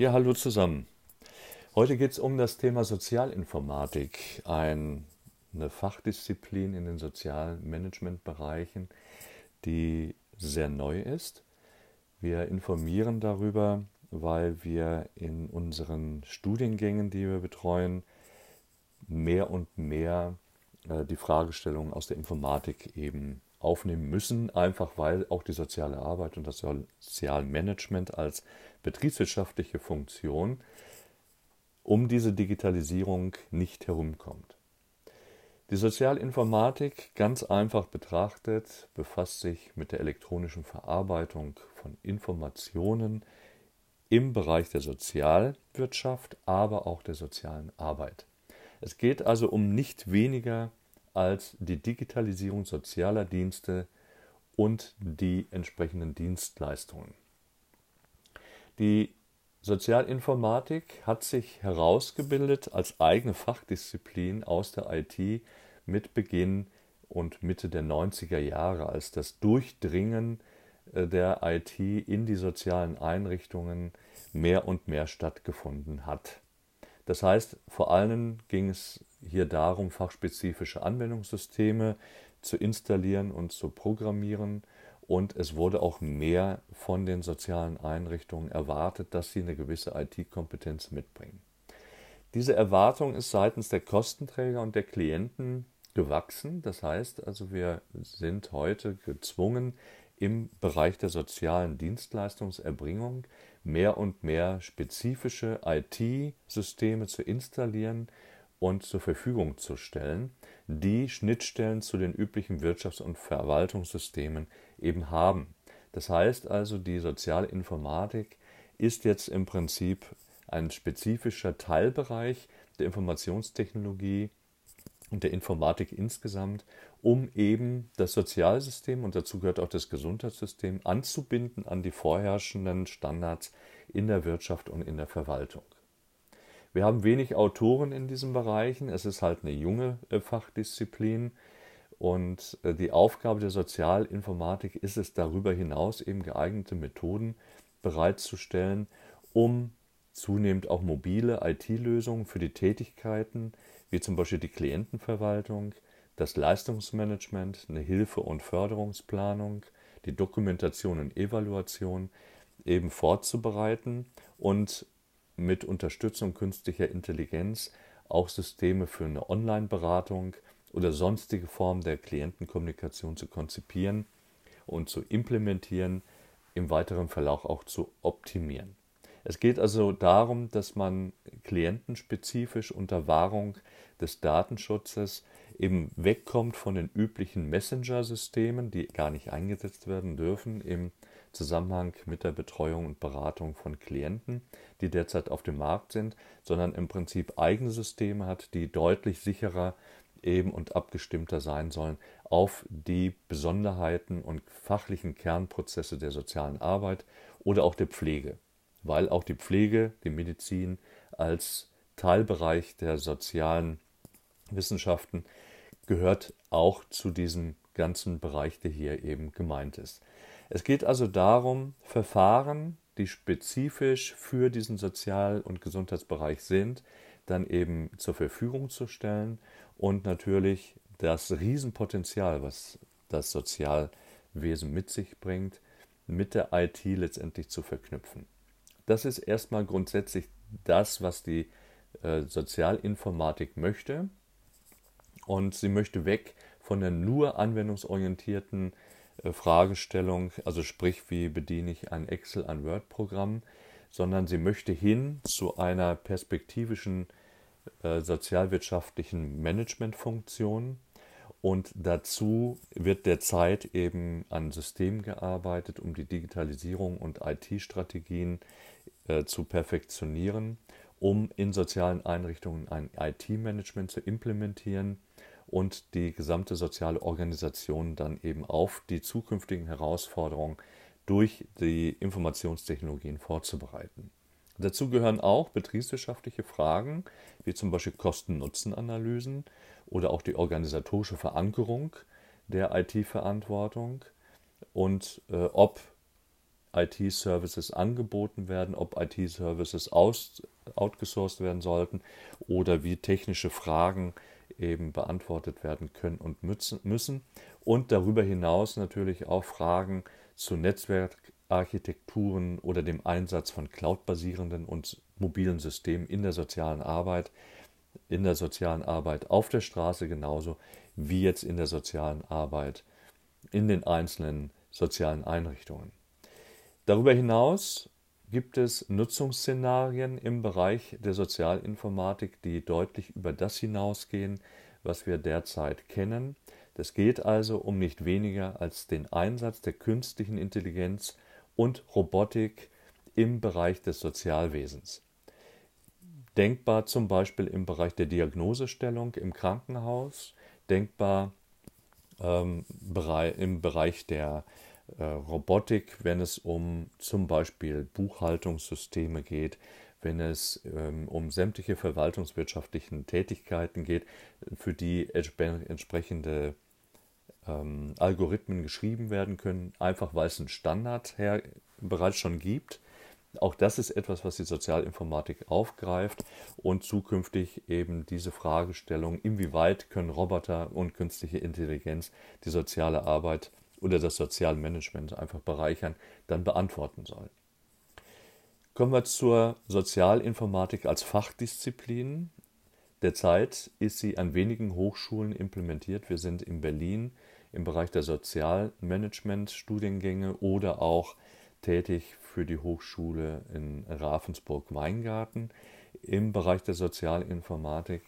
Ja, hallo zusammen. Heute geht es um das Thema Sozialinformatik, ein, eine Fachdisziplin in den sozialen Managementbereichen, die sehr neu ist. Wir informieren darüber, weil wir in unseren Studiengängen, die wir betreuen, mehr und mehr äh, die Fragestellungen aus der Informatik eben aufnehmen müssen, einfach weil auch die soziale Arbeit und das Sozialmanagement als betriebswirtschaftliche Funktion um diese Digitalisierung nicht herumkommt. Die Sozialinformatik, ganz einfach betrachtet, befasst sich mit der elektronischen Verarbeitung von Informationen im Bereich der Sozialwirtschaft, aber auch der sozialen Arbeit. Es geht also um nicht weniger als die Digitalisierung sozialer Dienste und die entsprechenden Dienstleistungen. Die Sozialinformatik hat sich herausgebildet als eigene Fachdisziplin aus der IT mit Beginn und Mitte der 90er Jahre, als das Durchdringen äh, der IT in die sozialen Einrichtungen mehr und mehr stattgefunden hat. Das heißt, vor allem ging es hier darum, fachspezifische Anwendungssysteme zu installieren und zu programmieren und es wurde auch mehr von den sozialen Einrichtungen erwartet, dass sie eine gewisse IT-Kompetenz mitbringen. Diese Erwartung ist seitens der Kostenträger und der Klienten gewachsen. Das heißt also, wir sind heute gezwungen, im Bereich der sozialen Dienstleistungserbringung mehr und mehr spezifische IT-Systeme zu installieren und zur Verfügung zu stellen, die Schnittstellen zu den üblichen Wirtschafts- und Verwaltungssystemen eben haben. Das heißt also, die Sozialinformatik ist jetzt im Prinzip ein spezifischer Teilbereich der Informationstechnologie und der Informatik insgesamt, um eben das Sozialsystem und dazu gehört auch das Gesundheitssystem anzubinden an die vorherrschenden Standards in der Wirtschaft und in der Verwaltung. Wir haben wenig Autoren in diesen Bereichen. Es ist halt eine junge äh, Fachdisziplin. Und äh, die Aufgabe der Sozialinformatik ist es darüber hinaus eben geeignete Methoden bereitzustellen, um zunehmend auch mobile IT-Lösungen für die Tätigkeiten, wie zum Beispiel die Klientenverwaltung, das Leistungsmanagement, eine Hilfe- und Förderungsplanung, die Dokumentation und Evaluation eben vorzubereiten und mit Unterstützung künstlicher Intelligenz auch Systeme für eine Online-Beratung oder sonstige Formen der Klientenkommunikation zu konzipieren und zu implementieren, im weiteren Verlauf auch zu optimieren. Es geht also darum, dass man klientenspezifisch unter Wahrung des Datenschutzes eben wegkommt von den üblichen Messenger-Systemen, die gar nicht eingesetzt werden dürfen im Zusammenhang mit der Betreuung und Beratung von Klienten, die derzeit auf dem Markt sind, sondern im Prinzip eigene Systeme hat, die deutlich sicherer eben und abgestimmter sein sollen auf die Besonderheiten und fachlichen Kernprozesse der sozialen Arbeit oder auch der Pflege, weil auch die Pflege, die Medizin als Teilbereich der sozialen Wissenschaften gehört auch zu diesem ganzen Bereich, der hier eben gemeint ist. Es geht also darum, Verfahren, die spezifisch für diesen Sozial- und Gesundheitsbereich sind, dann eben zur Verfügung zu stellen und natürlich das Riesenpotenzial, was das Sozialwesen mit sich bringt, mit der IT letztendlich zu verknüpfen. Das ist erstmal grundsätzlich das, was die äh, Sozialinformatik möchte. Und sie möchte weg von der nur anwendungsorientierten Fragestellung, also sprich, wie bediene ich ein Excel, ein Word-Programm, sondern sie möchte hin zu einer perspektivischen äh, sozialwirtschaftlichen Managementfunktion. Und dazu wird derzeit eben an Systemen gearbeitet, um die Digitalisierung und IT-Strategien äh, zu perfektionieren, um in sozialen Einrichtungen ein IT-Management zu implementieren und die gesamte soziale Organisation dann eben auf die zukünftigen Herausforderungen durch die Informationstechnologien vorzubereiten. Dazu gehören auch betriebswirtschaftliche Fragen, wie zum Beispiel Kosten-Nutzen-Analysen oder auch die organisatorische Verankerung der IT-Verantwortung und äh, ob IT-Services angeboten werden, ob IT-Services outgesourced werden sollten oder wie technische Fragen eben beantwortet werden können und müssen. Und darüber hinaus natürlich auch Fragen zu Netzwerkarchitekturen oder dem Einsatz von cloud-basierenden und mobilen Systemen in der sozialen Arbeit, in der sozialen Arbeit auf der Straße genauso wie jetzt in der sozialen Arbeit in den einzelnen sozialen Einrichtungen. Darüber hinaus gibt es Nutzungsszenarien im Bereich der Sozialinformatik, die deutlich über das hinausgehen, was wir derzeit kennen. Es geht also um nicht weniger als den Einsatz der künstlichen Intelligenz und Robotik im Bereich des Sozialwesens. Denkbar zum Beispiel im Bereich der Diagnosestellung im Krankenhaus, denkbar ähm, im Bereich der äh, Robotik, wenn es um zum Beispiel Buchhaltungssysteme geht, wenn es ähm, um sämtliche verwaltungswirtschaftlichen Tätigkeiten geht, für die entsprechende ähm, Algorithmen geschrieben werden können, einfach weil es einen Standard her bereits schon gibt. Auch das ist etwas, was die Sozialinformatik aufgreift und zukünftig eben diese Fragestellung, inwieweit können Roboter und künstliche Intelligenz die soziale Arbeit oder das Sozialmanagement einfach bereichern, dann beantworten soll. Kommen wir zur Sozialinformatik als Fachdisziplin. Derzeit ist sie an wenigen Hochschulen implementiert. Wir sind in Berlin im Bereich der Sozialmanagement-Studiengänge oder auch tätig für die Hochschule in Ravensburg-Weingarten im Bereich der Sozialinformatik.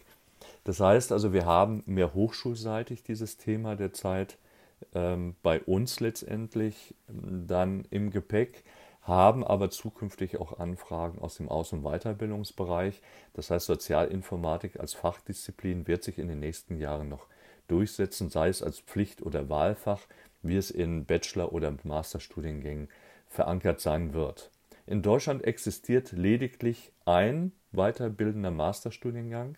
Das heißt also, wir haben mehr hochschulseitig dieses Thema derzeit ähm, bei uns letztendlich dann im Gepäck, haben aber zukünftig auch Anfragen aus dem Aus- und Weiterbildungsbereich. Das heißt, Sozialinformatik als Fachdisziplin wird sich in den nächsten Jahren noch durchsetzen, sei es als Pflicht- oder Wahlfach, wie es in Bachelor- oder Masterstudiengängen verankert sein wird. In Deutschland existiert lediglich ein weiterbildender Masterstudiengang,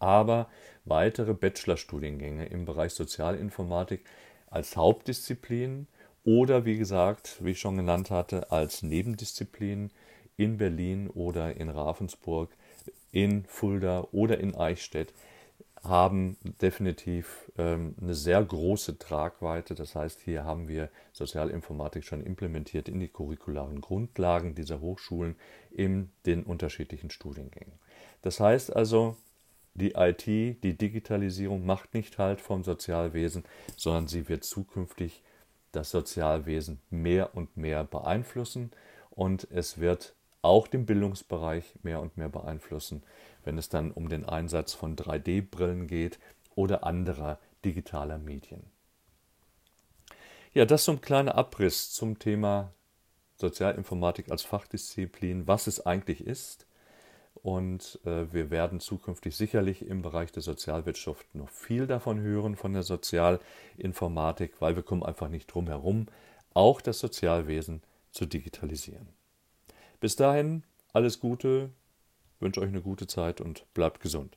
aber weitere Bachelorstudiengänge im Bereich Sozialinformatik als Hauptdisziplin oder wie gesagt, wie ich schon genannt hatte, als Nebendisziplin in Berlin oder in Ravensburg, in Fulda oder in Eichstätt haben definitiv ähm, eine sehr große Tragweite. Das heißt, hier haben wir Sozialinformatik schon implementiert in die curricularen Grundlagen dieser Hochschulen in den unterschiedlichen Studiengängen. Das heißt also, die IT, die Digitalisierung macht nicht halt vom Sozialwesen, sondern sie wird zukünftig das Sozialwesen mehr und mehr beeinflussen und es wird auch den Bildungsbereich mehr und mehr beeinflussen, wenn es dann um den Einsatz von 3D-Brillen geht oder anderer digitaler Medien. Ja, das so ein kleiner Abriss zum Thema Sozialinformatik als Fachdisziplin, was es eigentlich ist, und äh, wir werden zukünftig sicherlich im Bereich der Sozialwirtschaft noch viel davon hören, von der Sozialinformatik, weil wir kommen einfach nicht drum herum, auch das Sozialwesen zu digitalisieren. Bis dahin alles Gute, wünsche euch eine gute Zeit und bleibt gesund.